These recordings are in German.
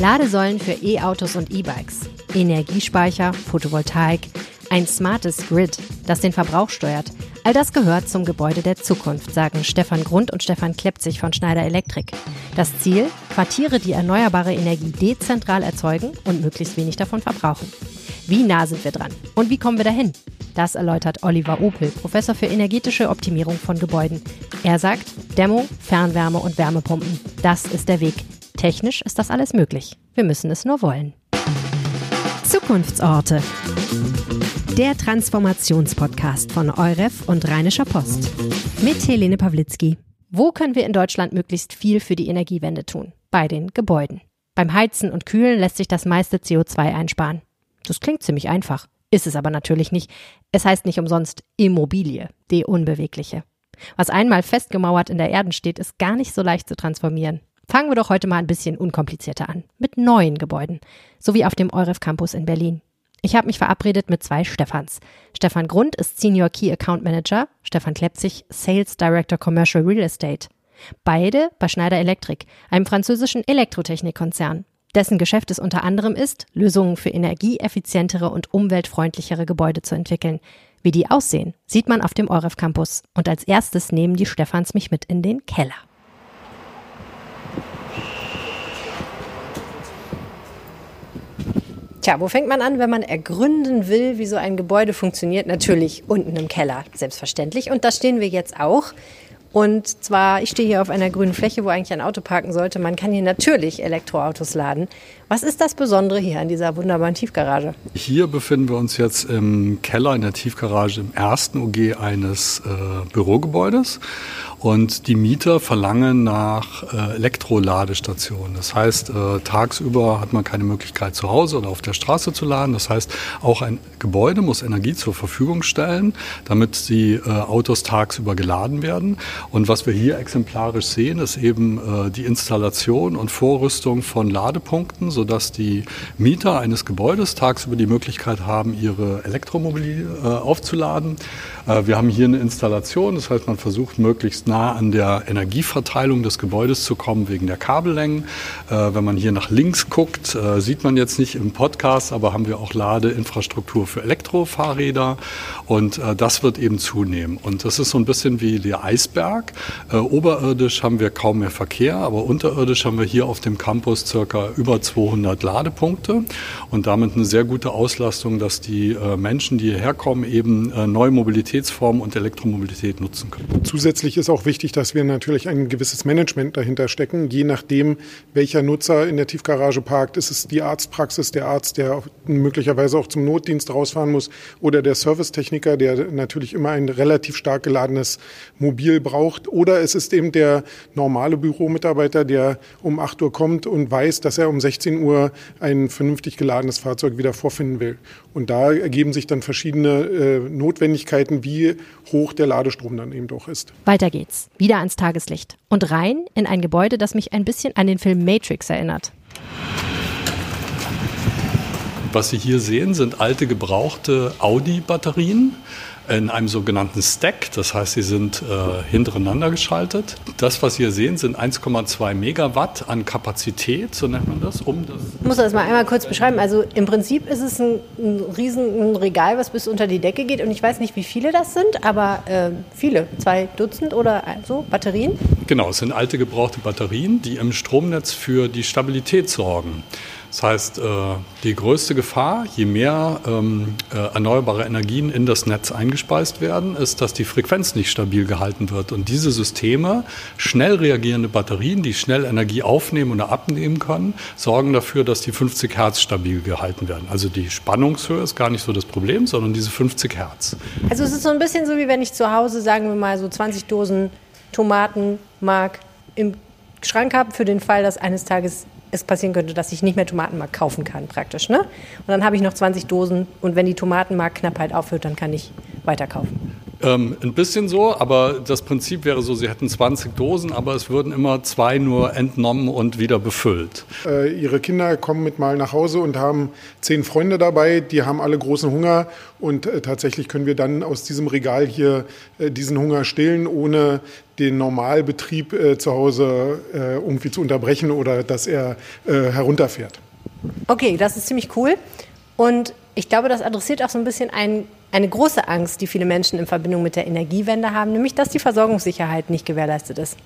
Ladesäulen für E-Autos und E-Bikes, Energiespeicher, Photovoltaik, ein smartes Grid, das den Verbrauch steuert. All das gehört zum Gebäude der Zukunft, sagen Stefan Grund und Stefan Klepzig von Schneider Elektrik. Das Ziel? Quartiere, die erneuerbare Energie dezentral erzeugen und möglichst wenig davon verbrauchen. Wie nah sind wir dran? Und wie kommen wir dahin? Das erläutert Oliver Opel, Professor für energetische Optimierung von Gebäuden. Er sagt, Dämmung, Fernwärme und Wärmepumpen, das ist der Weg. Technisch ist das alles möglich. Wir müssen es nur wollen. Zukunftsorte. Der Transformationspodcast von Euref und Rheinischer Post. Mit Helene Pawlitzki. Wo können wir in Deutschland möglichst viel für die Energiewende tun? Bei den Gebäuden. Beim Heizen und Kühlen lässt sich das meiste CO2 einsparen. Das klingt ziemlich einfach. Ist es aber natürlich nicht. Es heißt nicht umsonst Immobilie, die unbewegliche. Was einmal festgemauert in der Erde steht, ist gar nicht so leicht zu transformieren. Fangen wir doch heute mal ein bisschen unkomplizierter an. Mit neuen Gebäuden. So wie auf dem Euref Campus in Berlin. Ich habe mich verabredet mit zwei Stefans. Stefan Grund ist Senior Key Account Manager, Stefan Klepzig Sales Director Commercial Real Estate. Beide bei Schneider Electric, einem französischen Elektrotechnikkonzern dessen Geschäft es unter anderem ist, Lösungen für energieeffizientere und umweltfreundlichere Gebäude zu entwickeln. Wie die aussehen, sieht man auf dem Euref Campus. Und als erstes nehmen die Stefans mich mit in den Keller. Tja, wo fängt man an, wenn man ergründen will, wie so ein Gebäude funktioniert? Natürlich unten im Keller, selbstverständlich. Und da stehen wir jetzt auch. Und zwar, ich stehe hier auf einer grünen Fläche, wo eigentlich ein Auto parken sollte. Man kann hier natürlich Elektroautos laden. Was ist das Besondere hier an dieser wunderbaren Tiefgarage? Hier befinden wir uns jetzt im Keller in der Tiefgarage im ersten OG eines äh, Bürogebäudes. Und die Mieter verlangen nach äh, Elektroladestationen. Das heißt, äh, tagsüber hat man keine Möglichkeit zu Hause oder auf der Straße zu laden. Das heißt, auch ein Gebäude muss Energie zur Verfügung stellen, damit die äh, Autos tagsüber geladen werden. Und was wir hier exemplarisch sehen, ist eben äh, die Installation und Vorrüstung von Ladepunkten, sodass die Mieter eines Gebäudes tagsüber die Möglichkeit haben, ihre Elektromobilie äh, aufzuladen. Äh, wir haben hier eine Installation, das heißt, man versucht möglichst nah an der Energieverteilung des Gebäudes zu kommen wegen der Kabellängen. Äh, wenn man hier nach links guckt, äh, sieht man jetzt nicht im Podcast, aber haben wir auch Ladeinfrastruktur für Elektrofahrräder und das wird eben zunehmen. Und das ist so ein bisschen wie der Eisberg. Oberirdisch haben wir kaum mehr Verkehr, aber unterirdisch haben wir hier auf dem Campus circa über 200 Ladepunkte und damit eine sehr gute Auslastung, dass die Menschen, die hierher kommen, eben neue Mobilitätsformen und Elektromobilität nutzen können. Zusätzlich ist auch wichtig, dass wir natürlich ein gewisses Management dahinter stecken. Je nachdem, welcher Nutzer in der Tiefgarage parkt, ist es die Arztpraxis, der Arzt, der möglicherweise auch zum Notdienst rausfahren muss oder der Servicetechniker, der natürlich immer ein relativ stark geladenes Mobil braucht. Oder es ist eben der normale Büromitarbeiter, der um 8 Uhr kommt und weiß, dass er um 16 Uhr ein vernünftig geladenes Fahrzeug wieder vorfinden will. Und da ergeben sich dann verschiedene äh, Notwendigkeiten, wie hoch der Ladestrom dann eben doch ist. Weiter geht's geht's. Wieder ans Tageslicht. Und rein in ein Gebäude, das mich ein bisschen an den Film Matrix erinnert. Was Sie hier sehen, sind alte gebrauchte Audi-Batterien in einem sogenannten Stack. Das heißt, sie sind äh, hintereinander geschaltet. Das, was hier sehen, sind 1,2 Megawatt an Kapazität, so nennt man das. Um das ich muss das mal einmal kurz beschreiben. Also im Prinzip ist es ein, ein riesen Regal, was bis unter die Decke geht. Und ich weiß nicht, wie viele das sind, aber äh, viele. Zwei Dutzend oder so Batterien? Genau, es sind alte gebrauchte Batterien, die im Stromnetz für die Stabilität sorgen. Das heißt, äh, die größte Gefahr, je mehr ähm, äh, erneuerbare Energien in das Netz eingespeist werden, ist, dass die Frequenz nicht stabil gehalten wird. Und diese Systeme, schnell reagierende Batterien, die schnell Energie aufnehmen oder abnehmen können, sorgen dafür, dass die 50 Hertz stabil gehalten werden. Also die Spannungshöhe ist gar nicht so das Problem, sondern diese 50 Hertz. Also es ist so ein bisschen so, wie wenn ich zu Hause, sagen wir mal, so 20 Dosen Tomatenmark im Schrank habe, für den Fall, dass eines Tages es passieren könnte, dass ich nicht mehr Tomatenmark kaufen kann, praktisch. Ne? Und dann habe ich noch 20 Dosen und wenn die Tomatenmark-Knappheit aufhört, dann kann ich weiterkaufen. Ähm, ein bisschen so, aber das Prinzip wäre so, Sie hätten 20 Dosen, aber es würden immer zwei nur entnommen und wieder befüllt. Äh, ihre Kinder kommen mit mal nach Hause und haben zehn Freunde dabei, die haben alle großen Hunger und äh, tatsächlich können wir dann aus diesem Regal hier äh, diesen Hunger stillen, ohne den Normalbetrieb äh, zu Hause äh, irgendwie zu unterbrechen oder dass er äh, herunterfährt. Okay, das ist ziemlich cool. Und ich glaube, das adressiert auch so ein bisschen ein eine große Angst, die viele Menschen in Verbindung mit der Energiewende haben, nämlich dass die Versorgungssicherheit nicht gewährleistet ist.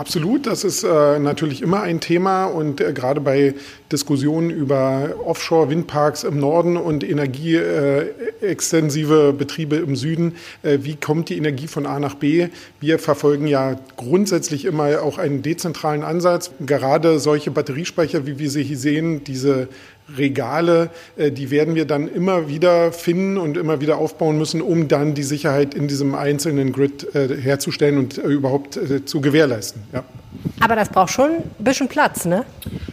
Absolut, das ist äh, natürlich immer ein Thema und äh, gerade bei Diskussionen über Offshore-Windparks im Norden und energieextensive äh, Betriebe im Süden, äh, wie kommt die Energie von A nach B? Wir verfolgen ja grundsätzlich immer auch einen dezentralen Ansatz. Gerade solche Batteriespeicher, wie wir sie hier sehen, diese Regale, äh, die werden wir dann immer wieder finden und immer wieder aufbauen müssen, um dann die Sicherheit in diesem einzelnen Grid äh, herzustellen und äh, überhaupt zu gewährleisten. Ja. Aber das braucht schon ein bisschen Platz, ne?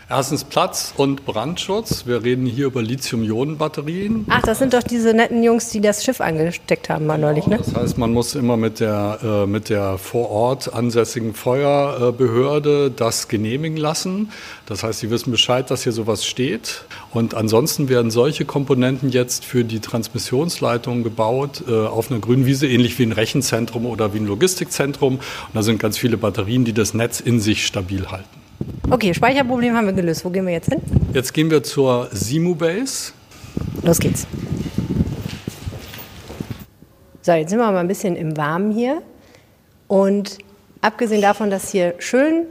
Erstens Platz und Brandschutz. Wir reden hier über Lithium-Ionen-Batterien. Ach, das sind doch diese netten Jungs, die das Schiff angesteckt haben mal neulich, ne? Das heißt, man muss immer mit der, äh, mit der vor Ort ansässigen Feuerbehörde das genehmigen lassen. Das heißt, sie wissen Bescheid, dass hier sowas steht. Und ansonsten werden solche Komponenten jetzt für die Transmissionsleitungen gebaut äh, auf einer grünen Wiese, ähnlich wie ein Rechenzentrum oder wie ein Logistikzentrum. Und da sind ganz viele Batterien, die das Netz in sich stabil halten. Okay, Speicherproblem haben wir gelöst. Wo gehen wir jetzt hin? Jetzt gehen wir zur Simu Base. Los geht's. So, jetzt sind wir mal ein bisschen im Warmen hier. Und abgesehen davon, dass hier schön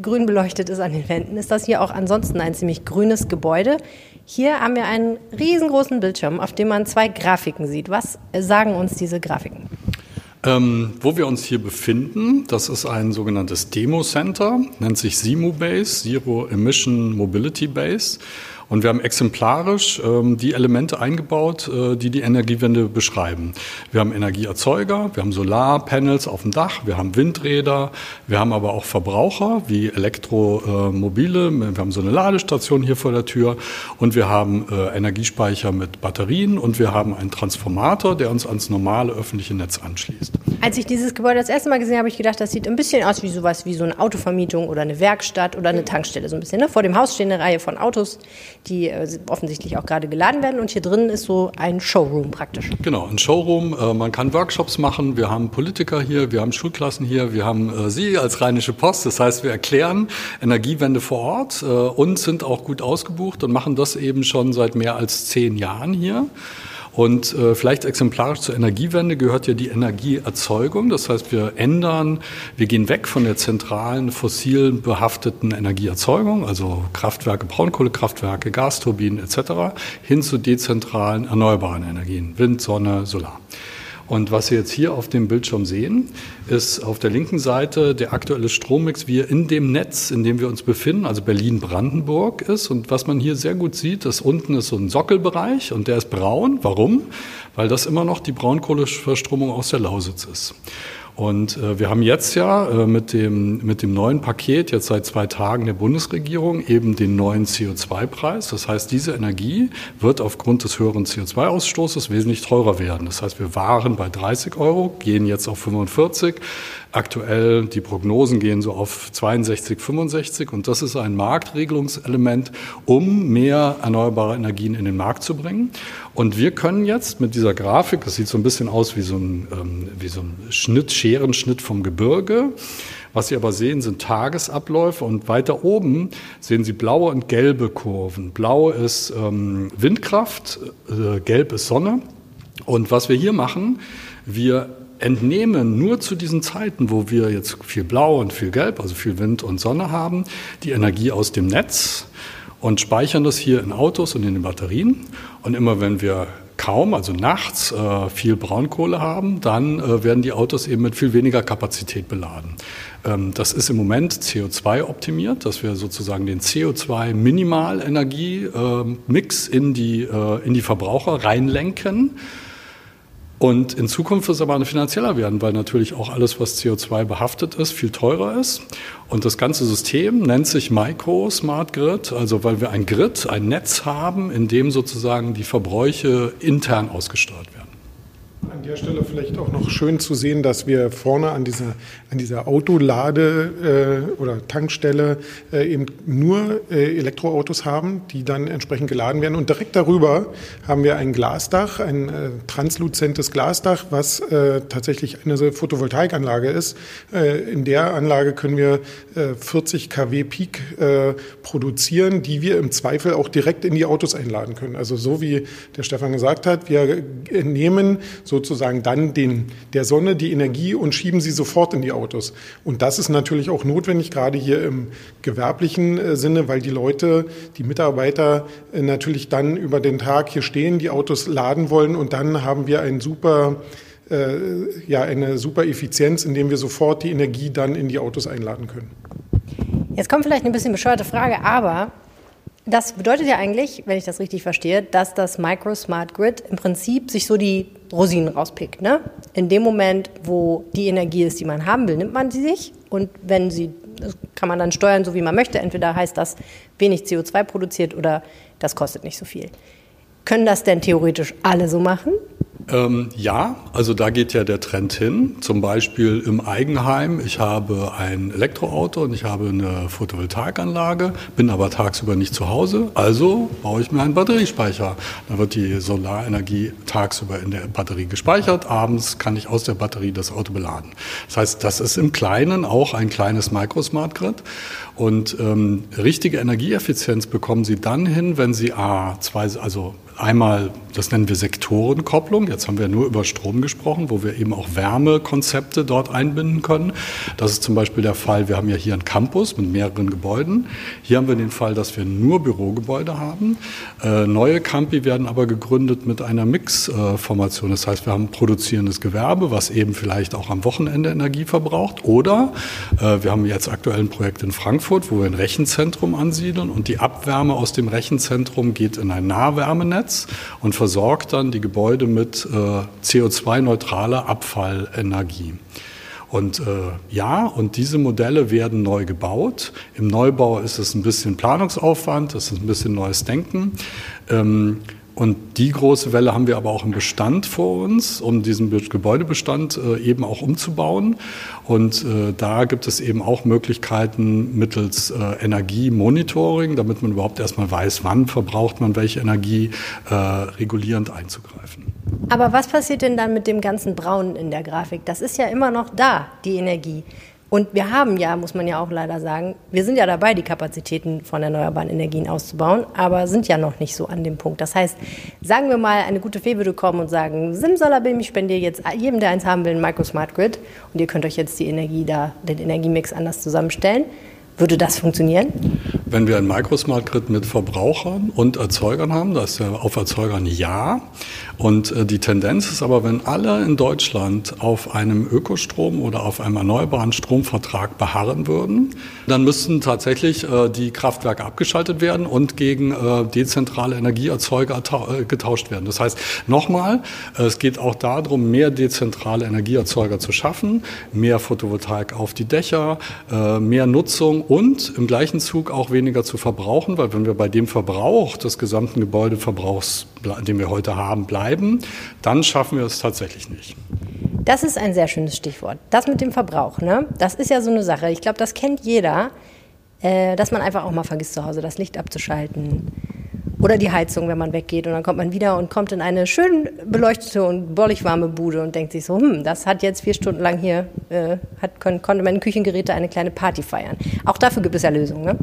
grün beleuchtet ist an den Wänden, ist das hier auch ansonsten ein ziemlich grünes Gebäude. Hier haben wir einen riesengroßen Bildschirm, auf dem man zwei Grafiken sieht. Was sagen uns diese Grafiken? Ähm, wo wir uns hier befinden, das ist ein sogenanntes Demo Center, nennt sich SIMU Base, Zero Emission Mobility Base. Und wir haben exemplarisch ähm, die Elemente eingebaut, äh, die die Energiewende beschreiben. Wir haben Energieerzeuger, wir haben Solarpanels auf dem Dach, wir haben Windräder, wir haben aber auch Verbraucher wie Elektromobile, wir haben so eine Ladestation hier vor der Tür und wir haben äh, Energiespeicher mit Batterien und wir haben einen Transformator, der uns ans normale öffentliche Netz anschließt. Als ich dieses Gebäude das erste Mal gesehen habe, habe ich gedacht, das sieht ein bisschen aus wie sowas wie so eine Autovermietung oder eine Werkstatt oder eine Tankstelle so ein bisschen. Ne? Vor dem Haus stehen eine Reihe von Autos, die äh, offensichtlich auch gerade geladen werden. Und hier drin ist so ein Showroom praktisch. Genau, ein Showroom. Äh, man kann Workshops machen. Wir haben Politiker hier, wir haben Schulklassen hier, wir haben äh, Sie als Rheinische Post. Das heißt, wir erklären Energiewende vor Ort und sind auch gut ausgebucht und machen das eben schon seit mehr als zehn Jahren hier. Und äh, vielleicht exemplarisch zur Energiewende gehört ja die Energieerzeugung. Das heißt, wir ändern, wir gehen weg von der zentralen fossilen behafteten Energieerzeugung, also Kraftwerke, Braunkohlekraftwerke, Gasturbinen etc., hin zu dezentralen erneuerbaren Energien, Wind, Sonne, Solar. Und was Sie jetzt hier auf dem Bildschirm sehen, ist auf der linken Seite der aktuelle Strommix, wie er in dem Netz, in dem wir uns befinden, also Berlin-Brandenburg ist. Und was man hier sehr gut sieht, ist unten ist so ein Sockelbereich und der ist braun. Warum? Weil das immer noch die Braunkohleverstromung aus der Lausitz ist. Und äh, wir haben jetzt ja äh, mit, dem, mit dem neuen Paket, jetzt seit zwei Tagen der Bundesregierung, eben den neuen CO2-Preis. Das heißt, diese Energie wird aufgrund des höheren CO2-Ausstoßes wesentlich teurer werden. Das heißt, wir waren bei 30 Euro, gehen jetzt auf 45. Aktuell, die Prognosen gehen so auf 62, 65 und das ist ein Marktregelungselement, um mehr erneuerbare Energien in den Markt zu bringen. Und wir können jetzt mit dieser Grafik, das sieht so ein bisschen aus wie so ein, ähm, wie so ein Schnitt, Scherenschnitt vom Gebirge. Was Sie aber sehen, sind Tagesabläufe und weiter oben sehen Sie blaue und gelbe Kurven. Blau ist ähm, Windkraft, äh, gelb ist Sonne. Und was wir hier machen, wir entnehmen nur zu diesen Zeiten, wo wir jetzt viel Blau und viel Gelb, also viel Wind und Sonne haben, die Energie aus dem Netz und speichern das hier in Autos und in den Batterien. Und immer wenn wir kaum, also nachts, äh, viel Braunkohle haben, dann äh, werden die Autos eben mit viel weniger Kapazität beladen. Ähm, das ist im Moment CO2 optimiert, dass wir sozusagen den CO2-Minimalenergie-Mix äh, in, die, äh, in die Verbraucher reinlenken. Und in Zukunft wird es aber eine finanzieller werden, weil natürlich auch alles, was CO2 behaftet ist, viel teurer ist. Und das ganze System nennt sich Micro Smart Grid, also weil wir ein Grid, ein Netz haben, in dem sozusagen die Verbräuche intern ausgesteuert werden der Stelle vielleicht auch noch schön zu sehen, dass wir vorne an dieser, an dieser Autolade äh, oder Tankstelle äh, eben nur äh, Elektroautos haben, die dann entsprechend geladen werden. Und direkt darüber haben wir ein Glasdach, ein äh, transluzentes Glasdach, was äh, tatsächlich eine Photovoltaikanlage ist. Äh, in der Anlage können wir 40 kW Peak produzieren, die wir im Zweifel auch direkt in die Autos einladen können. Also so wie der Stefan gesagt hat, wir nehmen sozusagen dann den, der Sonne die Energie und schieben sie sofort in die Autos. Und das ist natürlich auch notwendig, gerade hier im gewerblichen äh, Sinne, weil die Leute, die Mitarbeiter äh, natürlich dann über den Tag hier stehen, die Autos laden wollen und dann haben wir ein super äh, ja, eine super Effizienz, indem wir sofort die Energie dann in die Autos einladen können. Jetzt kommt vielleicht eine bisschen bescheuerte Frage, aber das bedeutet ja eigentlich, wenn ich das richtig verstehe, dass das Micro Smart Grid im Prinzip sich so die Rosinen rauspickt. Ne? In dem Moment, wo die Energie ist, die man haben will, nimmt man sie sich und wenn sie, kann man dann steuern, so wie man möchte. Entweder heißt das wenig CO2 produziert oder das kostet nicht so viel. Können das denn theoretisch alle so machen? Ähm, ja, also da geht ja der Trend hin. Zum Beispiel im Eigenheim. Ich habe ein Elektroauto und ich habe eine Photovoltaikanlage, bin aber tagsüber nicht zu Hause. Also baue ich mir einen Batteriespeicher. Da wird die Solarenergie tagsüber in der Batterie gespeichert. Abends kann ich aus der Batterie das Auto beladen. Das heißt, das ist im Kleinen auch ein kleines Microsmart Grid. Und ähm, richtige Energieeffizienz bekommen Sie dann hin, wenn Sie A, zwei, also einmal, das nennen wir Sektorenkopplung. Jetzt haben wir nur über Strom gesprochen, wo wir eben auch Wärmekonzepte dort einbinden können. Das ist zum Beispiel der Fall, wir haben ja hier einen Campus mit mehreren Gebäuden. Hier haben wir den Fall, dass wir nur Bürogebäude haben. Äh, neue Campi werden aber gegründet mit einer Mixformation. Das heißt, wir haben produzierendes Gewerbe, was eben vielleicht auch am Wochenende Energie verbraucht. Oder äh, wir haben jetzt aktuell ein Projekt in Frankfurt, wo wir ein Rechenzentrum ansiedeln und die Abwärme aus dem Rechenzentrum geht in ein Nahwärmenetz. Netz und versorgt dann die Gebäude mit äh, CO2-neutraler Abfallenergie. Und äh, ja, und diese Modelle werden neu gebaut. Im Neubau ist es ein bisschen Planungsaufwand, es ist ein bisschen neues Denken. Ähm, und die große Welle haben wir aber auch im Bestand vor uns, um diesen Gebäudebestand äh, eben auch umzubauen. Und äh, da gibt es eben auch Möglichkeiten mittels äh, Energiemonitoring, damit man überhaupt erstmal weiß, wann verbraucht man welche Energie, regulierend einzugreifen. Aber was passiert denn dann mit dem ganzen Braun in der Grafik? Das ist ja immer noch da, die Energie. Und wir haben ja, muss man ja auch leider sagen, wir sind ja dabei, die Kapazitäten von erneuerbaren Energien auszubauen, aber sind ja noch nicht so an dem Punkt. Das heißt, sagen wir mal, eine gute Fee würde kommen und sagen, Simsalabim, ich spendiere jetzt jedem, der eins haben will, ein Microsmart Grid und ihr könnt euch jetzt die Energie da, den Energiemix anders zusammenstellen. Würde das funktionieren? Wenn wir ein Microsmart Grid mit Verbrauchern und Erzeugern haben, da ist ja auf Erzeugern ja. Und äh, die Tendenz ist aber, wenn alle in Deutschland auf einem Ökostrom oder auf einem erneuerbaren Stromvertrag beharren würden, dann müssten tatsächlich äh, die Kraftwerke abgeschaltet werden und gegen äh, dezentrale Energieerzeuger getauscht werden. Das heißt, nochmal, es geht auch darum, mehr dezentrale Energieerzeuger zu schaffen, mehr Photovoltaik auf die Dächer, mehr Nutzung und im gleichen Zug auch weniger zu verbrauchen, weil wenn wir bei dem Verbrauch des gesamten Gebäudeverbrauchs, den wir heute haben, bleiben, dann schaffen wir es tatsächlich nicht. Das ist ein sehr schönes Stichwort. Das mit dem Verbrauch, ne? das ist ja so eine Sache. Ich glaube, das kennt jeder, äh, dass man einfach auch mal vergisst zu Hause das Licht abzuschalten oder die Heizung, wenn man weggeht. Und dann kommt man wieder und kommt in eine schön beleuchtete und bollig warme Bude und denkt sich so, hm, das hat jetzt vier Stunden lang hier, äh, hat, kon konnte meine Küchengeräte eine kleine Party feiern. Auch dafür gibt es ja Lösungen, ne?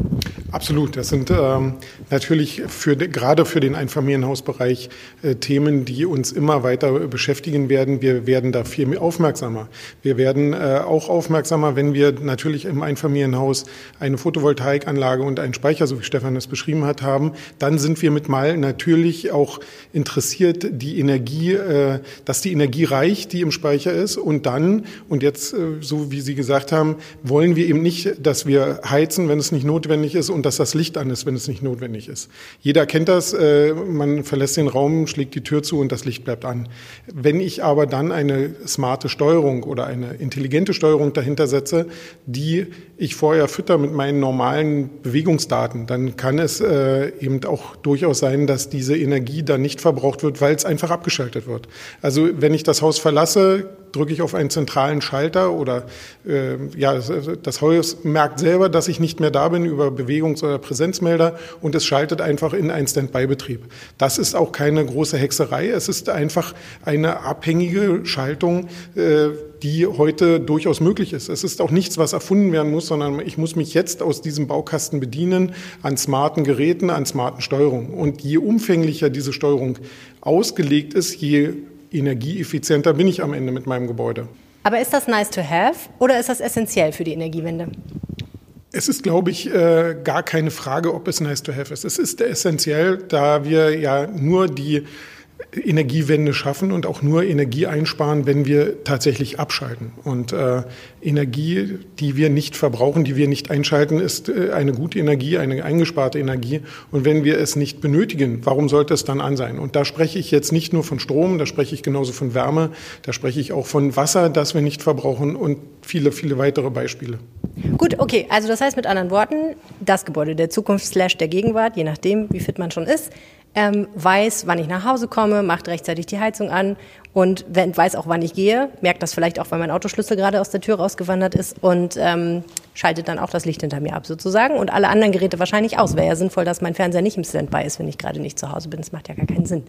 Absolut. Das sind ähm, natürlich für, gerade für den Einfamilienhausbereich äh, Themen, die uns immer weiter beschäftigen werden. Wir werden da viel aufmerksamer. Wir werden äh, auch aufmerksamer, wenn wir natürlich im Einfamilienhaus eine Photovoltaikanlage und einen Speicher, so wie Stefan das beschrieben hat, haben. Dann sind wir mit Mal natürlich auch interessiert, die Energie, äh, dass die Energie reicht, die im Speicher ist. Und dann, und jetzt, äh, so wie Sie gesagt haben, wollen wir eben nicht, dass wir heizen, wenn es nicht notwendig ist und und dass das Licht an ist, wenn es nicht notwendig ist. Jeder kennt das, äh, man verlässt den Raum, schlägt die Tür zu und das Licht bleibt an. Wenn ich aber dann eine smarte Steuerung oder eine intelligente Steuerung dahinter setze, die ich vorher fütter mit meinen normalen Bewegungsdaten, dann kann es äh, eben auch durchaus sein, dass diese Energie dann nicht verbraucht wird, weil es einfach abgeschaltet wird. Also wenn ich das Haus verlasse, drücke ich auf einen zentralen Schalter oder äh, ja, das Haus merkt selber, dass ich nicht mehr da bin über Bewegungs- oder Präsenzmelder und es schaltet einfach in einen Standby-Betrieb. Das ist auch keine große Hexerei, es ist einfach eine abhängige Schaltung, äh, die heute durchaus möglich ist. Es ist auch nichts, was erfunden werden muss, sondern ich muss mich jetzt aus diesem Baukasten bedienen an smarten Geräten, an smarten Steuerungen. Und je umfänglicher diese Steuerung ausgelegt ist, je energieeffizienter bin ich am Ende mit meinem Gebäude. Aber ist das nice to have oder ist das essentiell für die Energiewende? Es ist, glaube ich, äh, gar keine Frage, ob es nice to have ist. Es ist essentiell, da wir ja nur die Energiewende schaffen und auch nur Energie einsparen, wenn wir tatsächlich abschalten. Und äh, Energie, die wir nicht verbrauchen, die wir nicht einschalten, ist äh, eine gute Energie, eine eingesparte Energie. Und wenn wir es nicht benötigen, warum sollte es dann an sein? Und da spreche ich jetzt nicht nur von Strom, da spreche ich genauso von Wärme, da spreche ich auch von Wasser, das wir nicht verbrauchen und viele, viele weitere Beispiele. Gut, okay. Also das heißt mit anderen Worten, das Gebäude der Zukunft slash der Gegenwart, je nachdem, wie fit man schon ist, ähm, weiß, wann ich nach Hause komme, macht rechtzeitig die Heizung an und wenn, weiß auch, wann ich gehe, merkt das vielleicht auch, weil mein Autoschlüssel gerade aus der Tür rausgewandert ist und ähm, schaltet dann auch das Licht hinter mir ab sozusagen und alle anderen Geräte wahrscheinlich aus. Wäre ja sinnvoll, dass mein Fernseher nicht im Standby ist, wenn ich gerade nicht zu Hause bin. Das macht ja gar keinen Sinn.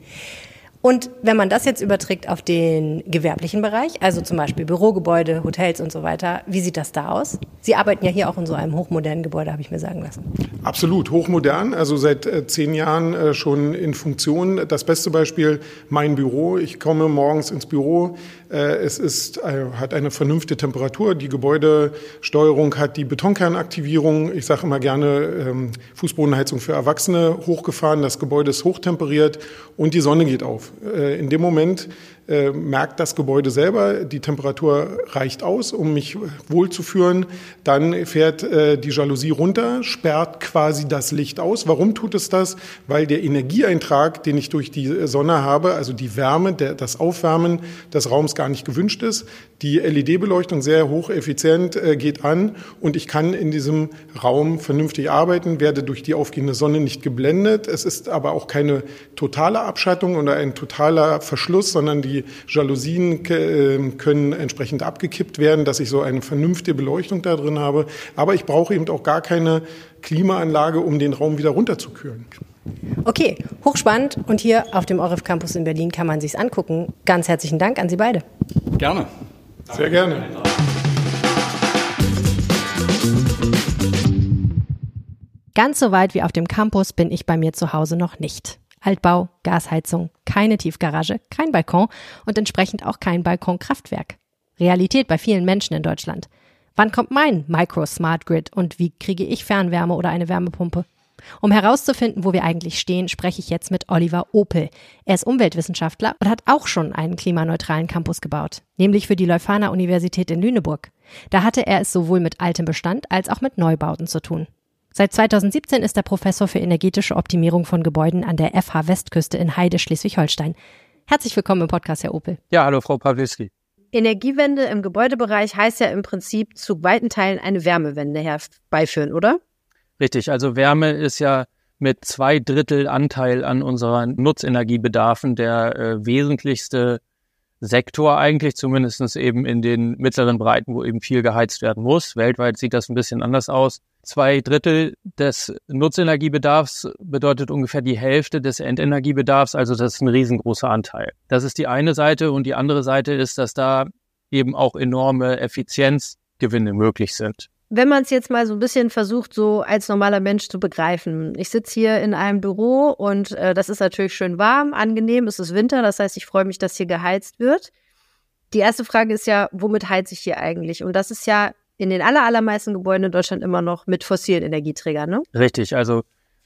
Und wenn man das jetzt überträgt auf den gewerblichen Bereich, also zum Beispiel Bürogebäude, Hotels und so weiter, wie sieht das da aus? Sie arbeiten ja hier auch in so einem hochmodernen Gebäude, habe ich mir sagen lassen. Absolut, hochmodern, also seit äh, zehn Jahren äh, schon in Funktion. Das beste Beispiel, mein Büro. Ich komme morgens ins Büro, äh, es ist, hat eine vernünftige Temperatur. Die Gebäudesteuerung hat die Betonkernaktivierung. Ich sage immer gerne ähm, Fußbodenheizung für Erwachsene hochgefahren. Das Gebäude ist hochtemperiert und die Sonne geht auf. Äh, in dem Moment äh, merkt das Gebäude selber, die Temperatur reicht aus, um mich wohlzuführen. Dann fährt äh, die Jalousie runter, sperrt quasi das Licht aus. Warum tut es das? Weil der Energieeintrag, den ich durch die Sonne habe, also die Wärme, der, das Aufwärmen des Raums gar nicht gewünscht ist. Die LED-Beleuchtung sehr hocheffizient äh, geht an und ich kann in diesem Raum vernünftig arbeiten, werde durch die aufgehende Sonne nicht geblendet. Es ist aber auch keine totale Abschattung oder ein totaler Verschluss, sondern die die Jalousien ähm, können entsprechend abgekippt werden, dass ich so eine vernünftige Beleuchtung da drin habe. Aber ich brauche eben auch gar keine Klimaanlage, um den Raum wieder runterzukühlen. Okay, hochspannend. Und hier auf dem ORF Campus in Berlin kann man sich's angucken. Ganz herzlichen Dank an Sie beide. Gerne. Sehr gerne. Ganz so weit wie auf dem Campus bin ich bei mir zu Hause noch nicht. Altbau, Gasheizung, keine Tiefgarage, kein Balkon und entsprechend auch kein Balkonkraftwerk. Realität bei vielen Menschen in Deutschland. Wann kommt mein Micro Smart Grid und wie kriege ich Fernwärme oder eine Wärmepumpe? Um herauszufinden, wo wir eigentlich stehen, spreche ich jetzt mit Oliver Opel. Er ist Umweltwissenschaftler und hat auch schon einen klimaneutralen Campus gebaut, nämlich für die Leuphana Universität in Lüneburg. Da hatte er es sowohl mit altem Bestand als auch mit Neubauten zu tun. Seit 2017 ist er Professor für energetische Optimierung von Gebäuden an der FH Westküste in Heide, Schleswig-Holstein. Herzlich willkommen im Podcast, Herr Opel. Ja, hallo, Frau Pawlitzki. Energiewende im Gebäudebereich heißt ja im Prinzip zu weiten Teilen eine Wärmewende herbeiführen, oder? Richtig, also Wärme ist ja mit zwei Drittel Anteil an unseren Nutzenergiebedarfen der äh, wesentlichste Sektor eigentlich, zumindest eben in den mittleren Breiten, wo eben viel geheizt werden muss. Weltweit sieht das ein bisschen anders aus. Zwei Drittel des Nutzenergiebedarfs bedeutet ungefähr die Hälfte des Endenergiebedarfs, also das ist ein riesengroßer Anteil. Das ist die eine Seite und die andere Seite ist, dass da eben auch enorme Effizienzgewinne möglich sind. Wenn man es jetzt mal so ein bisschen versucht, so als normaler Mensch zu begreifen. Ich sitze hier in einem Büro und äh, das ist natürlich schön warm, angenehm, es ist Winter, das heißt, ich freue mich, dass hier geheizt wird. Die erste Frage ist ja, womit heize ich hier eigentlich? Und das ist ja in den allermeisten Gebäuden in Deutschland immer noch mit fossilen Energieträgern, ne? Richtig, also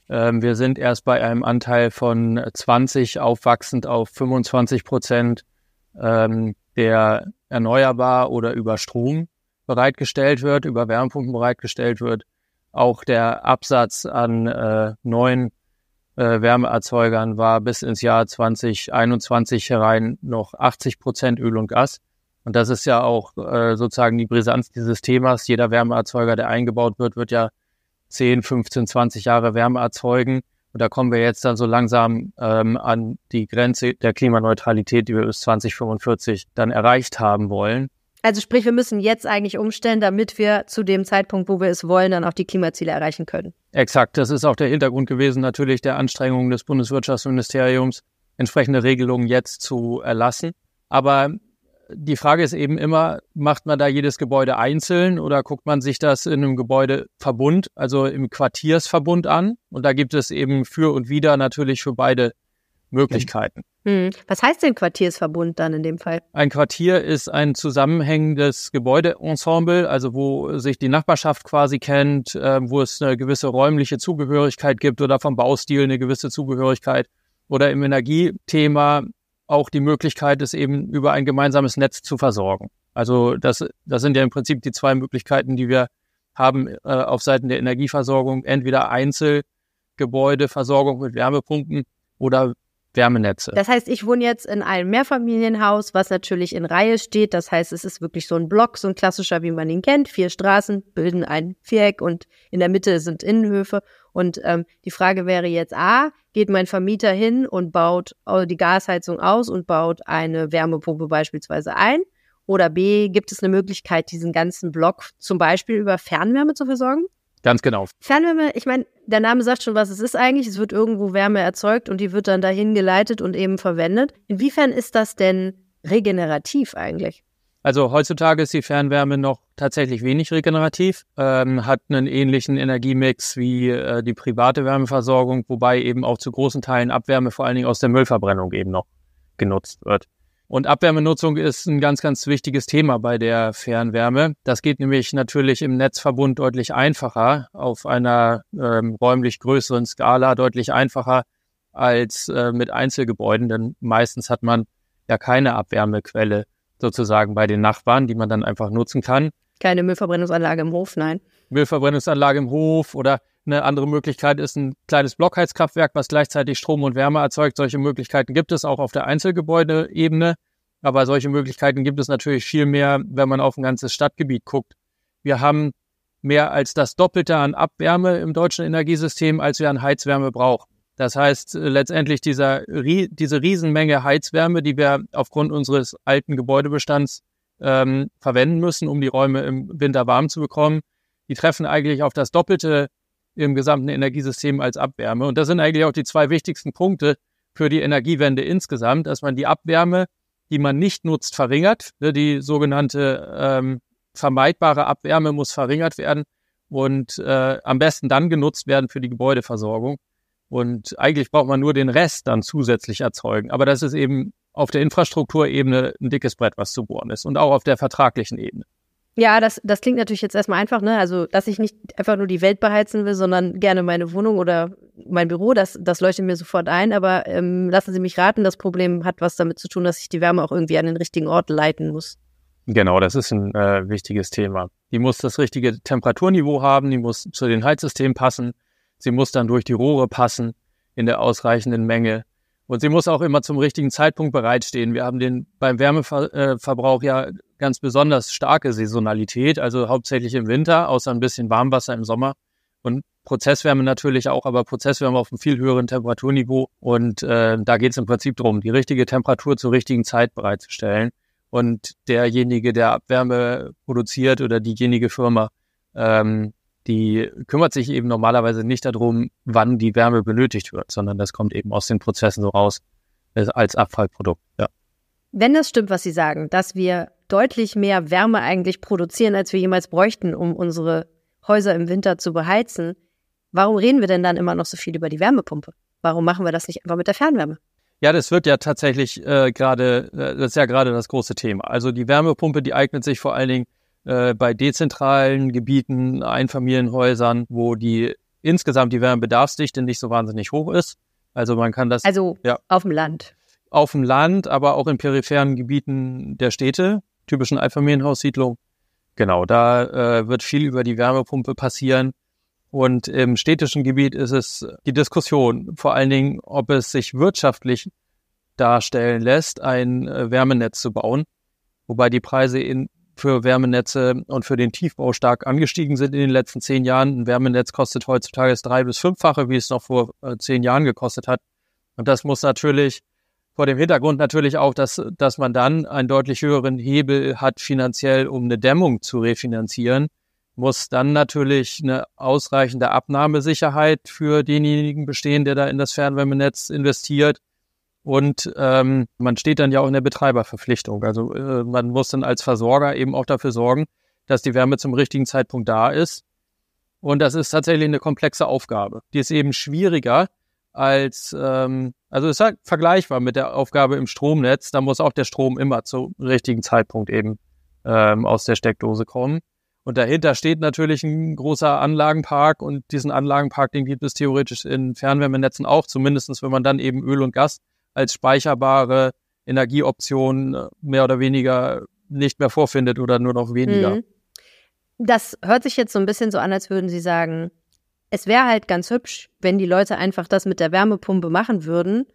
ähm, wir sind erst bei einem Anteil von 20 aufwachsend auf 25 Prozent, ähm, der erneuerbar oder über Strom bereitgestellt wird, über Wärmepumpen bereitgestellt wird. auch der Absatz an äh, neuen äh, Wärmeerzeugern war bis ins Jahr 2021 herein noch 80 Prozent Öl und Gas. Und das ist ja auch äh, sozusagen die Brisanz dieses Themas. Jeder Wärmeerzeuger, der eingebaut wird, wird ja 10, 15, 20 Jahre Wärme erzeugen. Und da kommen wir jetzt dann so langsam ähm, an die Grenze der Klimaneutralität, die wir bis 2045 dann erreicht haben wollen. Also sprich, wir müssen jetzt eigentlich umstellen, damit wir zu dem Zeitpunkt, wo wir es wollen, dann auch die Klimaziele erreichen können. Exakt, das ist auch der Hintergrund gewesen, natürlich der Anstrengungen des Bundeswirtschaftsministeriums, entsprechende Regelungen jetzt zu erlassen. Aber die Frage ist eben immer, macht man da jedes Gebäude einzeln oder guckt man sich das in einem Gebäudeverbund, also im Quartiersverbund an? Und da gibt es eben für und wieder natürlich für beide Möglichkeiten. Hm. Was heißt denn Quartiersverbund dann in dem Fall? Ein Quartier ist ein zusammenhängendes Gebäudeensemble, also wo sich die Nachbarschaft quasi kennt, äh, wo es eine gewisse räumliche Zugehörigkeit gibt oder vom Baustil eine gewisse Zugehörigkeit. Oder im Energiethema auch die Möglichkeit ist eben über ein gemeinsames Netz zu versorgen. Also das, das sind ja im Prinzip die zwei Möglichkeiten, die wir haben äh, auf Seiten der Energieversorgung. Entweder Einzelgebäudeversorgung mit Wärmepumpen oder Wärmenetze. Das heißt, ich wohne jetzt in einem Mehrfamilienhaus, was natürlich in Reihe steht. Das heißt, es ist wirklich so ein Block, so ein klassischer, wie man ihn kennt. Vier Straßen bilden ein Viereck und in der Mitte sind Innenhöfe. Und ähm, die Frage wäre jetzt A, geht mein Vermieter hin und baut die Gasheizung aus und baut eine Wärmepumpe beispielsweise ein? Oder B, gibt es eine Möglichkeit, diesen ganzen Block zum Beispiel über Fernwärme zu versorgen? Ganz genau. Fernwärme, ich meine, der Name sagt schon, was es ist eigentlich. Es wird irgendwo Wärme erzeugt und die wird dann dahin geleitet und eben verwendet. Inwiefern ist das denn regenerativ eigentlich? Also heutzutage ist die Fernwärme noch tatsächlich wenig regenerativ, ähm, hat einen ähnlichen Energiemix wie äh, die private Wärmeversorgung, wobei eben auch zu großen Teilen Abwärme vor allen Dingen aus der Müllverbrennung eben noch genutzt wird. Und Abwärmenutzung ist ein ganz, ganz wichtiges Thema bei der Fernwärme. Das geht nämlich natürlich im Netzverbund deutlich einfacher, auf einer ähm, räumlich größeren Skala deutlich einfacher als äh, mit Einzelgebäuden, denn meistens hat man ja keine Abwärmequelle sozusagen bei den Nachbarn, die man dann einfach nutzen kann. Keine Müllverbrennungsanlage im Hof, nein. Müllverbrennungsanlage im Hof oder eine andere Möglichkeit ist ein kleines Blockheizkraftwerk, was gleichzeitig Strom und Wärme erzeugt. Solche Möglichkeiten gibt es auch auf der Einzelgebäudeebene. Aber solche Möglichkeiten gibt es natürlich viel mehr, wenn man auf ein ganzes Stadtgebiet guckt. Wir haben mehr als das Doppelte an Abwärme im deutschen Energiesystem, als wir an Heizwärme brauchen. Das heißt, letztendlich dieser, diese Riesenmenge Heizwärme, die wir aufgrund unseres alten Gebäudebestands ähm, verwenden müssen, um die Räume im Winter warm zu bekommen, die treffen eigentlich auf das Doppelte im gesamten Energiesystem als Abwärme. Und das sind eigentlich auch die zwei wichtigsten Punkte für die Energiewende insgesamt, dass man die Abwärme, die man nicht nutzt, verringert. Ne, die sogenannte ähm, vermeidbare Abwärme muss verringert werden und äh, am besten dann genutzt werden für die Gebäudeversorgung. Und eigentlich braucht man nur den Rest dann zusätzlich erzeugen. Aber das ist eben auf der Infrastrukturebene ein dickes Brett, was zu bohren ist und auch auf der vertraglichen Ebene. Ja, das, das klingt natürlich jetzt erstmal einfach, ne? Also, dass ich nicht einfach nur die Welt beheizen will, sondern gerne meine Wohnung oder mein Büro, das, das leuchtet mir sofort ein. Aber ähm, lassen Sie mich raten, das Problem hat was damit zu tun, dass ich die Wärme auch irgendwie an den richtigen Ort leiten muss. Genau, das ist ein äh, wichtiges Thema. Die muss das richtige Temperaturniveau haben, die muss zu den Heizsystemen passen, sie muss dann durch die Rohre passen in der ausreichenden Menge. Und sie muss auch immer zum richtigen Zeitpunkt bereitstehen. Wir haben den beim Wärmeverbrauch ja ganz besonders starke Saisonalität, also hauptsächlich im Winter, außer ein bisschen Warmwasser im Sommer. Und Prozesswärme natürlich auch, aber Prozesswärme auf einem viel höheren Temperaturniveau. Und äh, da geht es im Prinzip darum, die richtige Temperatur zur richtigen Zeit bereitzustellen. Und derjenige, der Abwärme produziert oder diejenige Firma, ähm, die kümmert sich eben normalerweise nicht darum, wann die Wärme benötigt wird, sondern das kommt eben aus den Prozessen so raus äh, als Abfallprodukt. Ja. Wenn das stimmt, was Sie sagen, dass wir deutlich mehr Wärme eigentlich produzieren, als wir jemals bräuchten, um unsere Häuser im Winter zu beheizen, warum reden wir denn dann immer noch so viel über die Wärmepumpe? Warum machen wir das nicht einfach mit der Fernwärme? Ja, das wird ja tatsächlich äh, gerade, äh, das ist ja gerade das große Thema. Also die Wärmepumpe, die eignet sich vor allen Dingen äh, bei dezentralen Gebieten, Einfamilienhäusern, wo die insgesamt die Wärmebedarfsdichte nicht so wahnsinnig hoch ist. Also man kann das. Also ja, auf dem Land. Auf dem Land, aber auch in peripheren Gebieten der Städte, typischen Einfamilienhaussiedlungen. Genau, da äh, wird viel über die Wärmepumpe passieren. Und im städtischen Gebiet ist es die Diskussion, vor allen Dingen, ob es sich wirtschaftlich darstellen lässt, ein äh, Wärmenetz zu bauen, wobei die Preise in, für Wärmenetze und für den Tiefbau stark angestiegen sind in den letzten zehn Jahren. Ein Wärmenetz kostet heutzutage das drei- bis fünffache, wie es noch vor äh, zehn Jahren gekostet hat. Und das muss natürlich vor dem Hintergrund natürlich auch, dass, dass man dann einen deutlich höheren Hebel hat finanziell, um eine Dämmung zu refinanzieren, muss dann natürlich eine ausreichende Abnahmesicherheit für denjenigen bestehen, der da in das Fernwärmenetz investiert. Und ähm, man steht dann ja auch in der Betreiberverpflichtung. Also äh, man muss dann als Versorger eben auch dafür sorgen, dass die Wärme zum richtigen Zeitpunkt da ist. Und das ist tatsächlich eine komplexe Aufgabe. Die ist eben schwieriger als, ähm, also ist halt vergleichbar mit der Aufgabe im Stromnetz. Da muss auch der Strom immer zum richtigen Zeitpunkt eben ähm, aus der Steckdose kommen. Und dahinter steht natürlich ein großer Anlagenpark und diesen Anlagenpark, den gibt es theoretisch in Fernwärmenetzen auch, zumindestens wenn man dann eben Öl und Gas als speicherbare Energieoption äh, mehr oder weniger nicht mehr vorfindet oder nur noch weniger. Mhm. Das hört sich jetzt so ein bisschen so an, als würden Sie sagen, es wäre halt ganz hübsch, wenn die Leute einfach das mit der Wärmepumpe machen würden.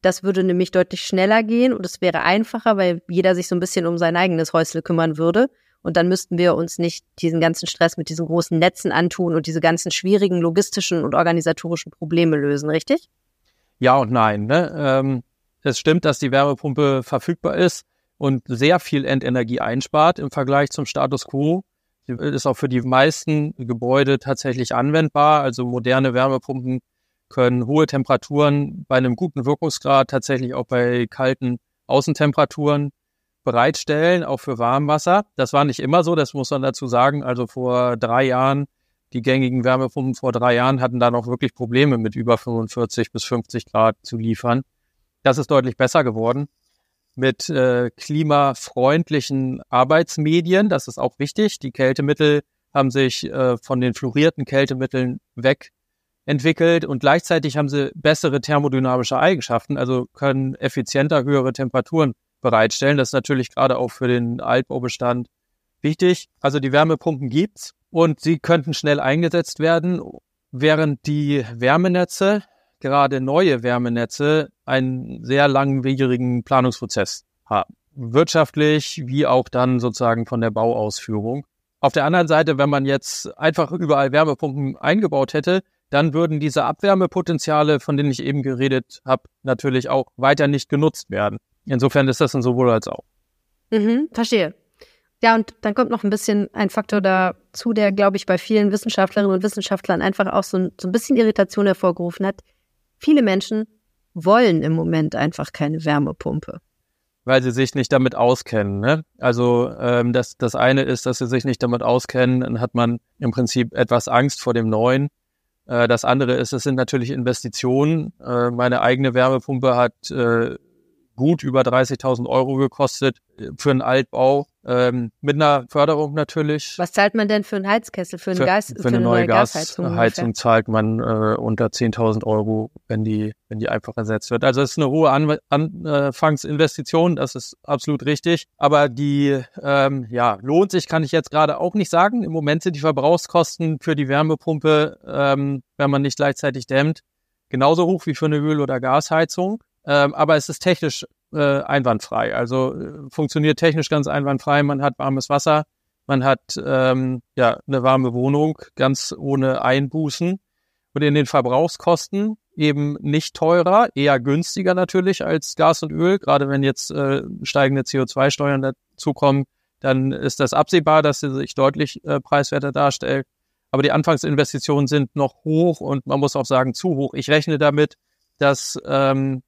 Das würde nämlich deutlich schneller gehen und es wäre einfacher, weil jeder sich so ein bisschen um sein eigenes Häusle kümmern würde. Und dann müssten wir uns nicht diesen ganzen Stress mit diesen großen Netzen antun und diese ganzen schwierigen logistischen und organisatorischen Probleme lösen, richtig? Ja und nein. Ne? Ähm, es stimmt, dass die Wärmepumpe verfügbar ist und sehr viel Endenergie einspart im Vergleich zum Status quo. Sie ist auch für die meisten Gebäude tatsächlich anwendbar. Also moderne Wärmepumpen können hohe Temperaturen bei einem guten Wirkungsgrad tatsächlich auch bei kalten Außentemperaturen bereitstellen, auch für Warmwasser. Das war nicht immer so, das muss man dazu sagen. Also vor drei Jahren, die gängigen Wärmepumpen vor drei Jahren hatten da noch wirklich Probleme mit über 45 bis 50 Grad zu liefern. Das ist deutlich besser geworden mit äh, klimafreundlichen Arbeitsmedien. Das ist auch wichtig. Die Kältemittel haben sich äh, von den fluorierten Kältemitteln wegentwickelt und gleichzeitig haben sie bessere thermodynamische Eigenschaften, also können effizienter höhere Temperaturen bereitstellen. Das ist natürlich gerade auch für den Altbaubestand wichtig. Also die Wärmepumpen gibt's und sie könnten schnell eingesetzt werden, während die Wärmenetze gerade neue Wärmenetze einen sehr langwierigen Planungsprozess haben. Wirtschaftlich wie auch dann sozusagen von der Bauausführung. Auf der anderen Seite, wenn man jetzt einfach überall Wärmepumpen eingebaut hätte, dann würden diese Abwärmepotenziale, von denen ich eben geredet habe, natürlich auch weiter nicht genutzt werden. Insofern ist das ein sowohl als auch. Mhm, verstehe. Ja, und dann kommt noch ein bisschen ein Faktor dazu, der, glaube ich, bei vielen Wissenschaftlerinnen und Wissenschaftlern einfach auch so ein, so ein bisschen Irritation hervorgerufen hat. Viele Menschen wollen im Moment einfach keine Wärmepumpe. Weil sie sich nicht damit auskennen. Ne? Also ähm, das, das eine ist, dass sie sich nicht damit auskennen, dann hat man im Prinzip etwas Angst vor dem Neuen. Äh, das andere ist, es sind natürlich Investitionen. Äh, meine eigene Wärmepumpe hat äh, gut über 30.000 Euro gekostet äh, für einen Altbau. Ähm, mit einer Förderung natürlich. Was zahlt man denn für einen Heizkessel, für, einen für, Gas, für, für eine, eine, neue Gasheizung? Gasheizung zahlt man äh, unter 10.000 Euro, wenn die, wenn die einfach ersetzt wird. Also es ist eine hohe An Anfangsinvestition, das ist absolut richtig. Aber die ähm, ja, lohnt sich, kann ich jetzt gerade auch nicht sagen. Im Moment sind die Verbrauchskosten für die Wärmepumpe, ähm, wenn man nicht gleichzeitig dämmt, genauso hoch wie für eine Öl- oder Gasheizung. Ähm, aber es ist technisch äh, einwandfrei. Also äh, funktioniert technisch ganz einwandfrei. Man hat warmes Wasser, man hat ähm, ja eine warme Wohnung, ganz ohne Einbußen. Und in den Verbrauchskosten eben nicht teurer, eher günstiger natürlich als Gas und Öl. Gerade wenn jetzt äh, steigende CO2-Steuern dazukommen, dann ist das absehbar, dass sie sich deutlich äh, preiswerter darstellt. Aber die Anfangsinvestitionen sind noch hoch und man muss auch sagen zu hoch. Ich rechne damit, dass ähm,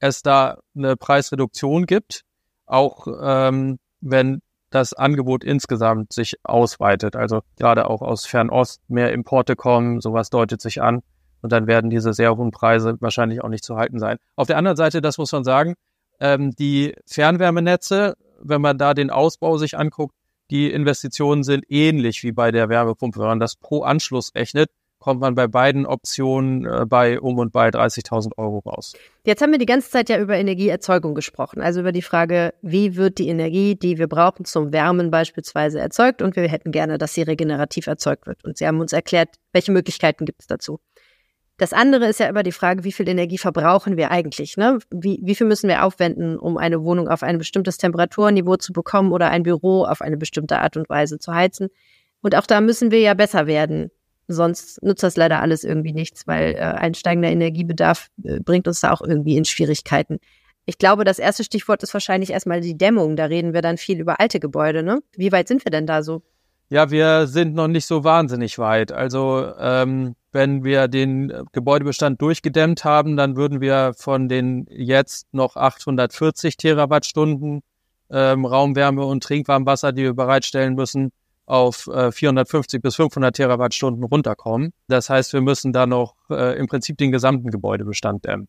es da eine Preisreduktion gibt, auch ähm, wenn das Angebot insgesamt sich ausweitet. Also gerade auch aus Fernost mehr Importe kommen, sowas deutet sich an. Und dann werden diese sehr hohen Preise wahrscheinlich auch nicht zu halten sein. Auf der anderen Seite, das muss man sagen, ähm, die Fernwärmenetze, wenn man da den Ausbau sich anguckt, die Investitionen sind ähnlich wie bei der Wärmepumpe. Wenn man das pro Anschluss rechnet, kommt man bei beiden Optionen äh, bei um und bei 30.000 Euro raus. Jetzt haben wir die ganze Zeit ja über Energieerzeugung gesprochen, also über die Frage, wie wird die Energie, die wir brauchen zum Wärmen beispielsweise erzeugt und wir hätten gerne, dass sie regenerativ erzeugt wird. Und Sie haben uns erklärt, welche Möglichkeiten gibt es dazu. Das andere ist ja immer die Frage, wie viel Energie verbrauchen wir eigentlich? Ne? Wie, wie viel müssen wir aufwenden, um eine Wohnung auf ein bestimmtes Temperaturniveau zu bekommen oder ein Büro auf eine bestimmte Art und Weise zu heizen? Und auch da müssen wir ja besser werden. Sonst nutzt das leider alles irgendwie nichts, weil äh, ein steigender Energiebedarf äh, bringt uns da auch irgendwie in Schwierigkeiten. Ich glaube, das erste Stichwort ist wahrscheinlich erstmal die Dämmung. Da reden wir dann viel über alte Gebäude. Ne? Wie weit sind wir denn da so? Ja, wir sind noch nicht so wahnsinnig weit. Also ähm, wenn wir den Gebäudebestand durchgedämmt haben, dann würden wir von den jetzt noch 840 Terawattstunden ähm, Raumwärme und Trinkwarmwasser, die wir bereitstellen müssen, auf äh, 450 bis 500 Terawattstunden runterkommen. Das heißt, wir müssen da noch äh, im Prinzip den gesamten Gebäudebestand dämmen.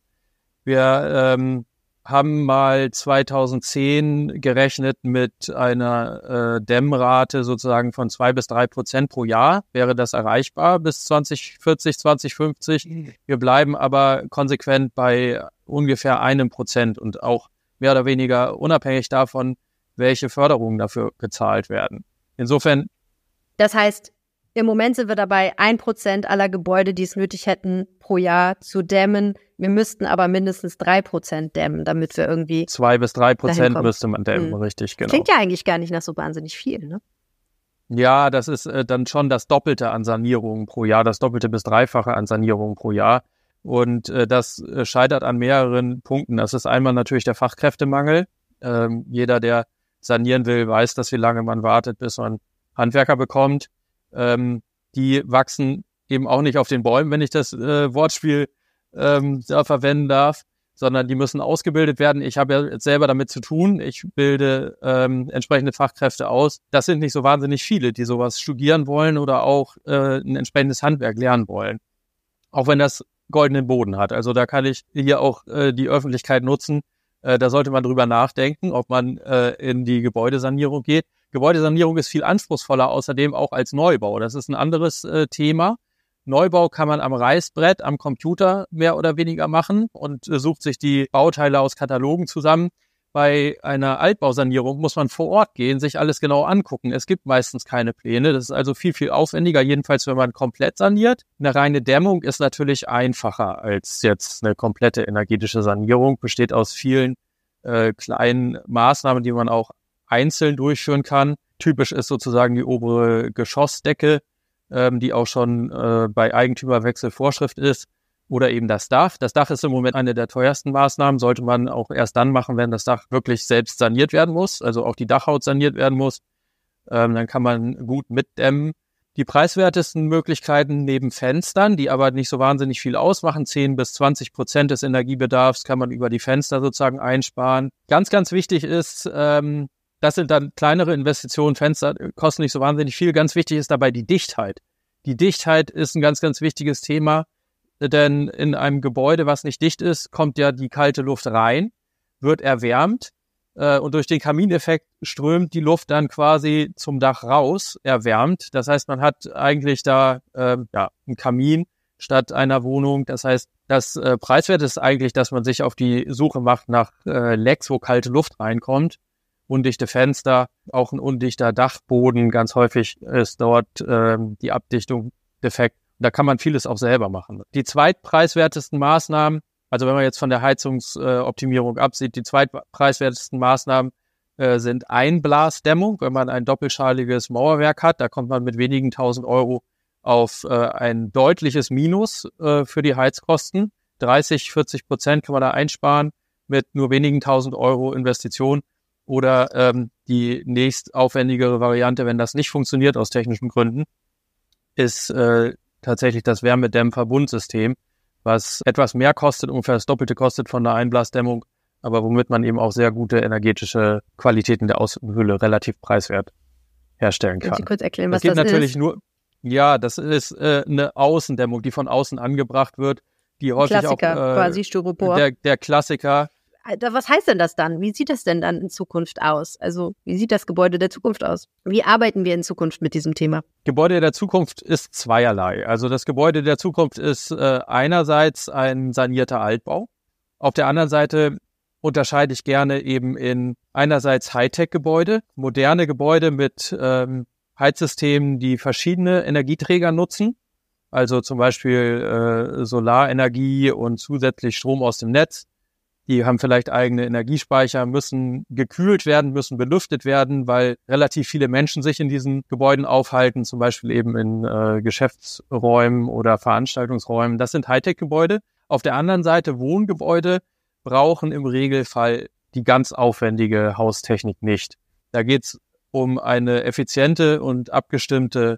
Wir ähm, haben mal 2010 gerechnet mit einer äh, Dämmrate sozusagen von zwei bis drei Prozent pro Jahr. Wäre das erreichbar bis 2040, 2050? Wir bleiben aber konsequent bei ungefähr einem Prozent und auch mehr oder weniger unabhängig davon, welche Förderungen dafür gezahlt werden. Insofern. Das heißt, im Moment sind wir dabei, ein Prozent aller Gebäude, die es nötig hätten, pro Jahr zu dämmen. Wir müssten aber mindestens drei Prozent dämmen, damit wir irgendwie. Zwei bis drei Prozent müsste man dämmen, mhm. richtig, genau. Klingt ja eigentlich gar nicht nach so wahnsinnig viel, ne? Ja, das ist äh, dann schon das Doppelte an Sanierungen pro Jahr, das Doppelte bis Dreifache an Sanierungen pro Jahr. Und äh, das äh, scheitert an mehreren Punkten. Das ist einmal natürlich der Fachkräftemangel. Ähm, jeder, der sanieren will, weiß, dass wie lange man wartet, bis man Handwerker bekommt ähm, die wachsen eben auch nicht auf den Bäumen, wenn ich das äh, Wortspiel ähm, da verwenden darf, sondern die müssen ausgebildet werden. Ich habe ja selber damit zu tun. Ich bilde ähm, entsprechende Fachkräfte aus. Das sind nicht so wahnsinnig viele, die sowas studieren wollen oder auch äh, ein entsprechendes Handwerk lernen wollen. Auch wenn das goldenen Boden hat. Also da kann ich hier auch äh, die Öffentlichkeit nutzen. Äh, da sollte man drüber nachdenken, ob man äh, in die Gebäudesanierung geht. Gebäudesanierung ist viel anspruchsvoller, außerdem auch als Neubau. Das ist ein anderes äh, Thema. Neubau kann man am Reißbrett, am Computer mehr oder weniger machen und äh, sucht sich die Bauteile aus Katalogen zusammen. Bei einer Altbausanierung muss man vor Ort gehen, sich alles genau angucken. Es gibt meistens keine Pläne. Das ist also viel, viel aufwendiger, jedenfalls wenn man komplett saniert. Eine reine Dämmung ist natürlich einfacher als jetzt eine komplette energetische Sanierung, besteht aus vielen äh, kleinen Maßnahmen, die man auch einzeln durchführen kann. Typisch ist sozusagen die obere Geschossdecke, ähm, die auch schon äh, bei Eigentümerwechsel Vorschrift ist. Oder eben das Dach. Das Dach ist im Moment eine der teuersten Maßnahmen, sollte man auch erst dann machen, wenn das Dach wirklich selbst saniert werden muss, also auch die Dachhaut saniert werden muss. Ähm, dann kann man gut mitdämmen. Die preiswertesten Möglichkeiten neben Fenstern, die aber nicht so wahnsinnig viel ausmachen, 10 bis 20 Prozent des Energiebedarfs kann man über die Fenster sozusagen einsparen. Ganz, ganz wichtig ist, ähm, das sind dann kleinere Investitionen, Fenster kosten nicht so wahnsinnig viel. Ganz wichtig ist dabei die Dichtheit. Die Dichtheit ist ein ganz, ganz wichtiges Thema, denn in einem Gebäude, was nicht dicht ist, kommt ja die kalte Luft rein, wird erwärmt äh, und durch den Kamineffekt strömt die Luft dann quasi zum Dach raus, erwärmt. Das heißt, man hat eigentlich da äh, ja, einen Kamin statt einer Wohnung. Das heißt, das äh, Preiswert ist eigentlich, dass man sich auf die Suche macht nach äh, Lecks, wo kalte Luft reinkommt undichte Fenster, auch ein undichter Dachboden. Ganz häufig ist dort ähm, die Abdichtung defekt. Da kann man vieles auch selber machen. Die zweitpreiswertesten Maßnahmen, also wenn man jetzt von der Heizungsoptimierung äh, absieht, die zweitpreiswertesten Maßnahmen äh, sind Einblasdämmung. Wenn man ein doppelschaliges Mauerwerk hat, da kommt man mit wenigen tausend Euro auf äh, ein deutliches Minus äh, für die Heizkosten. 30, 40 Prozent kann man da einsparen mit nur wenigen tausend Euro Investition. Oder ähm, die nächst aufwendigere Variante, wenn das nicht funktioniert aus technischen Gründen, ist äh, tatsächlich das Wärmedämmverbundsystem, was etwas mehr kostet, ungefähr das Doppelte kostet von der Einblasdämmung, aber womit man eben auch sehr gute energetische Qualitäten der Außenhülle relativ preiswert herstellen kann. Kannst du kurz erklären, was das, das natürlich nur, ja, das ist äh, eine Außendämmung, die von außen angebracht wird, die häufig Klassiker, auch äh, quasi Styropor. Der, der Klassiker, was heißt denn das dann? Wie sieht das denn dann in Zukunft aus? Also wie sieht das Gebäude der Zukunft aus? Wie arbeiten wir in Zukunft mit diesem Thema? Gebäude der Zukunft ist zweierlei. Also das Gebäude der Zukunft ist äh, einerseits ein sanierter Altbau. Auf der anderen Seite unterscheide ich gerne eben in einerseits Hightech-Gebäude, moderne Gebäude mit ähm, Heizsystemen, die verschiedene Energieträger nutzen, also zum Beispiel äh, Solarenergie und zusätzlich Strom aus dem Netz. Die haben vielleicht eigene Energiespeicher, müssen gekühlt werden, müssen belüftet werden, weil relativ viele Menschen sich in diesen Gebäuden aufhalten, zum Beispiel eben in äh, Geschäftsräumen oder Veranstaltungsräumen. Das sind Hightech-Gebäude. Auf der anderen Seite Wohngebäude brauchen im Regelfall die ganz aufwendige Haustechnik nicht. Da geht's um eine effiziente und abgestimmte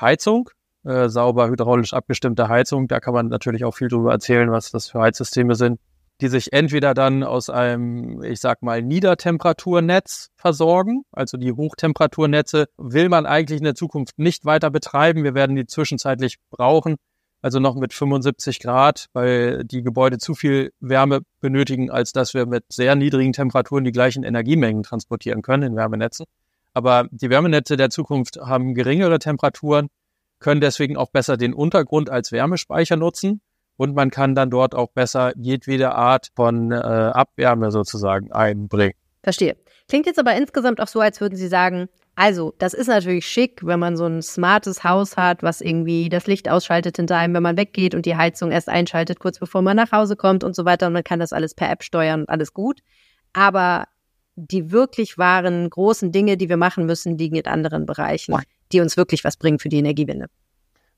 Heizung, äh, sauber hydraulisch abgestimmte Heizung. Da kann man natürlich auch viel darüber erzählen, was das für Heizsysteme sind, die sich entweder dann aus einem, ich sag mal, Niedertemperaturnetz versorgen. Also die Hochtemperaturnetze will man eigentlich in der Zukunft nicht weiter betreiben. Wir werden die zwischenzeitlich brauchen. Also noch mit 75 Grad, weil die Gebäude zu viel Wärme benötigen, als dass wir mit sehr niedrigen Temperaturen die gleichen Energiemengen transportieren können in Wärmenetzen. Aber die Wärmenetze der Zukunft haben geringere Temperaturen, können deswegen auch besser den Untergrund als Wärmespeicher nutzen und man kann dann dort auch besser jedwede Art von äh, Abwärme sozusagen einbringen. Verstehe. Klingt jetzt aber insgesamt auch so, als würden Sie sagen, also, das ist natürlich schick, wenn man so ein smartes Haus hat, was irgendwie das Licht ausschaltet hinter einem, wenn man weggeht und die Heizung erst einschaltet, kurz bevor man nach Hause kommt und so weiter. Und man kann das alles per App steuern und alles gut. Aber die wirklich wahren großen Dinge, die wir machen müssen, liegen in anderen Bereichen, die uns wirklich was bringen für die Energiewende.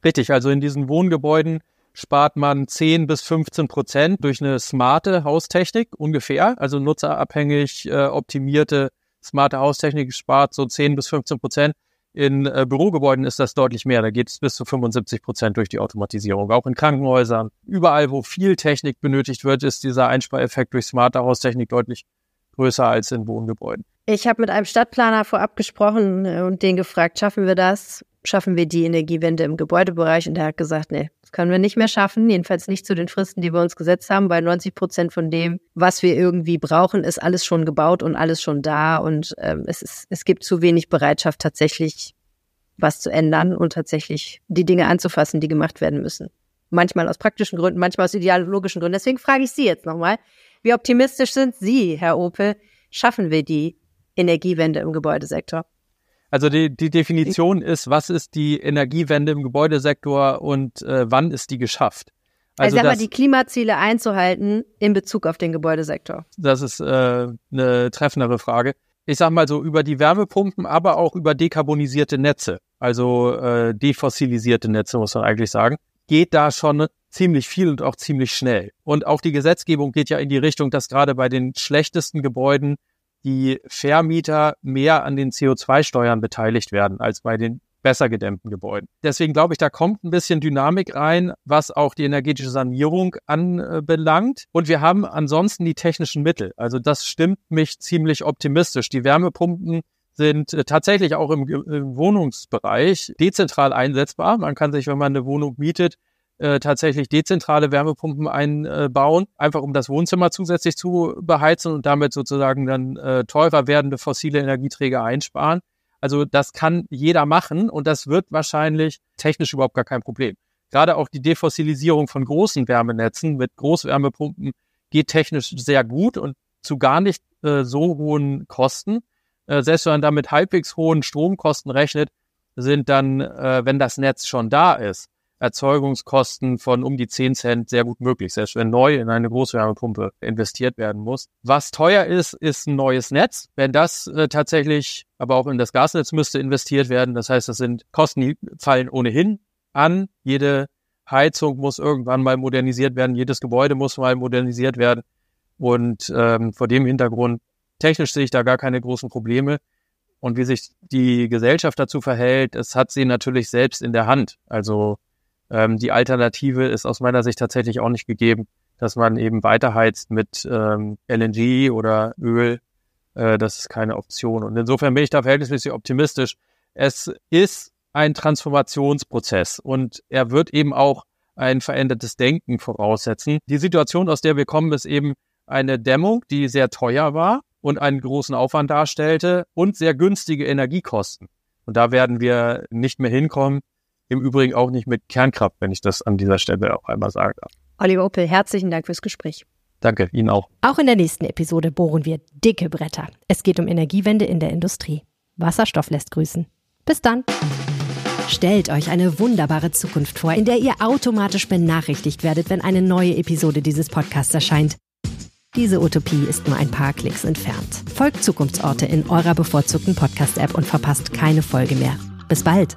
Richtig, also in diesen Wohngebäuden spart man 10 bis 15 Prozent durch eine smarte Haustechnik ungefähr, also nutzerabhängig äh, optimierte smarte Haustechnik spart so 10 bis 15 Prozent. In äh, Bürogebäuden ist das deutlich mehr. Da geht es bis zu 75 Prozent durch die Automatisierung. Auch in Krankenhäusern, überall, wo viel Technik benötigt wird, ist dieser Einspareffekt durch smarte Haustechnik deutlich größer als in Wohngebäuden. Ich habe mit einem Stadtplaner vorab gesprochen äh, und den gefragt, schaffen wir das? Schaffen wir die Energiewende im Gebäudebereich? Und der hat gesagt, nee, das können wir nicht mehr schaffen. Jedenfalls nicht zu den Fristen, die wir uns gesetzt haben, weil 90 Prozent von dem, was wir irgendwie brauchen, ist alles schon gebaut und alles schon da. Und ähm, es, ist, es gibt zu wenig Bereitschaft, tatsächlich was zu ändern und tatsächlich die Dinge anzufassen, die gemacht werden müssen. Manchmal aus praktischen Gründen, manchmal aus ideologischen Gründen. Deswegen frage ich Sie jetzt nochmal, wie optimistisch sind Sie, Herr Opel? Schaffen wir die Energiewende im Gebäudesektor? Also die, die Definition ist, was ist die Energiewende im Gebäudesektor und äh, wann ist die geschafft? Also, also sag mal, die Klimaziele einzuhalten in Bezug auf den Gebäudesektor. Das ist äh, eine treffendere Frage. Ich sag mal so über die Wärmepumpen, aber auch über dekarbonisierte Netze, also äh, defossilisierte Netze muss man eigentlich sagen, geht da schon ziemlich viel und auch ziemlich schnell. Und auch die Gesetzgebung geht ja in die Richtung, dass gerade bei den schlechtesten Gebäuden die Vermieter mehr an den CO2-Steuern beteiligt werden als bei den besser gedämmten Gebäuden. Deswegen glaube ich, da kommt ein bisschen Dynamik rein, was auch die energetische Sanierung anbelangt. Und wir haben ansonsten die technischen Mittel. Also das stimmt mich ziemlich optimistisch. Die Wärmepumpen sind äh, tatsächlich auch im, im Wohnungsbereich dezentral einsetzbar. Man kann sich, wenn man eine Wohnung mietet, äh, tatsächlich dezentrale Wärmepumpen einbauen, einfach um das Wohnzimmer zusätzlich zu beheizen und damit sozusagen dann äh, teurer werdende fossile Energieträger einsparen. Also das kann jeder machen und das wird wahrscheinlich technisch überhaupt gar kein Problem. Gerade auch die Defossilisierung von großen Wärmenetzen mit Großwärmepumpen geht technisch sehr gut und zu gar nicht äh, so hohen Kosten. Äh, selbst wenn man damit halbwegs hohen Stromkosten rechnet, sind dann, äh, wenn das Netz schon da ist, Erzeugungskosten von um die 10 Cent sehr gut möglich, selbst wenn neu in eine Großwärmepumpe investiert werden muss. Was teuer ist, ist ein neues Netz. Wenn das äh, tatsächlich, aber auch in das Gasnetz müsste investiert werden, das heißt, das sind Kosten, die fallen ohnehin an. Jede Heizung muss irgendwann mal modernisiert werden, jedes Gebäude muss mal modernisiert werden. Und ähm, vor dem Hintergrund, technisch sehe ich da gar keine großen Probleme. Und wie sich die Gesellschaft dazu verhält, das hat sie natürlich selbst in der Hand. Also ähm, die Alternative ist aus meiner Sicht tatsächlich auch nicht gegeben, dass man eben weiterheizt mit ähm, LNG oder Öl. Äh, das ist keine Option. Und insofern bin ich da verhältnismäßig optimistisch. Es ist ein Transformationsprozess und er wird eben auch ein verändertes Denken voraussetzen. Die Situation, aus der wir kommen, ist eben eine Dämmung, die sehr teuer war und einen großen Aufwand darstellte und sehr günstige Energiekosten. Und da werden wir nicht mehr hinkommen. Im Übrigen auch nicht mit Kernkraft, wenn ich das an dieser Stelle auch einmal sage. Oliver Opel, herzlichen Dank fürs Gespräch. Danke, Ihnen auch. Auch in der nächsten Episode bohren wir dicke Bretter. Es geht um Energiewende in der Industrie. Wasserstoff lässt grüßen. Bis dann. Stellt euch eine wunderbare Zukunft vor, in der ihr automatisch benachrichtigt werdet, wenn eine neue Episode dieses Podcasts erscheint. Diese Utopie ist nur ein paar Klicks entfernt. Folgt Zukunftsorte in eurer bevorzugten Podcast-App und verpasst keine Folge mehr. Bis bald!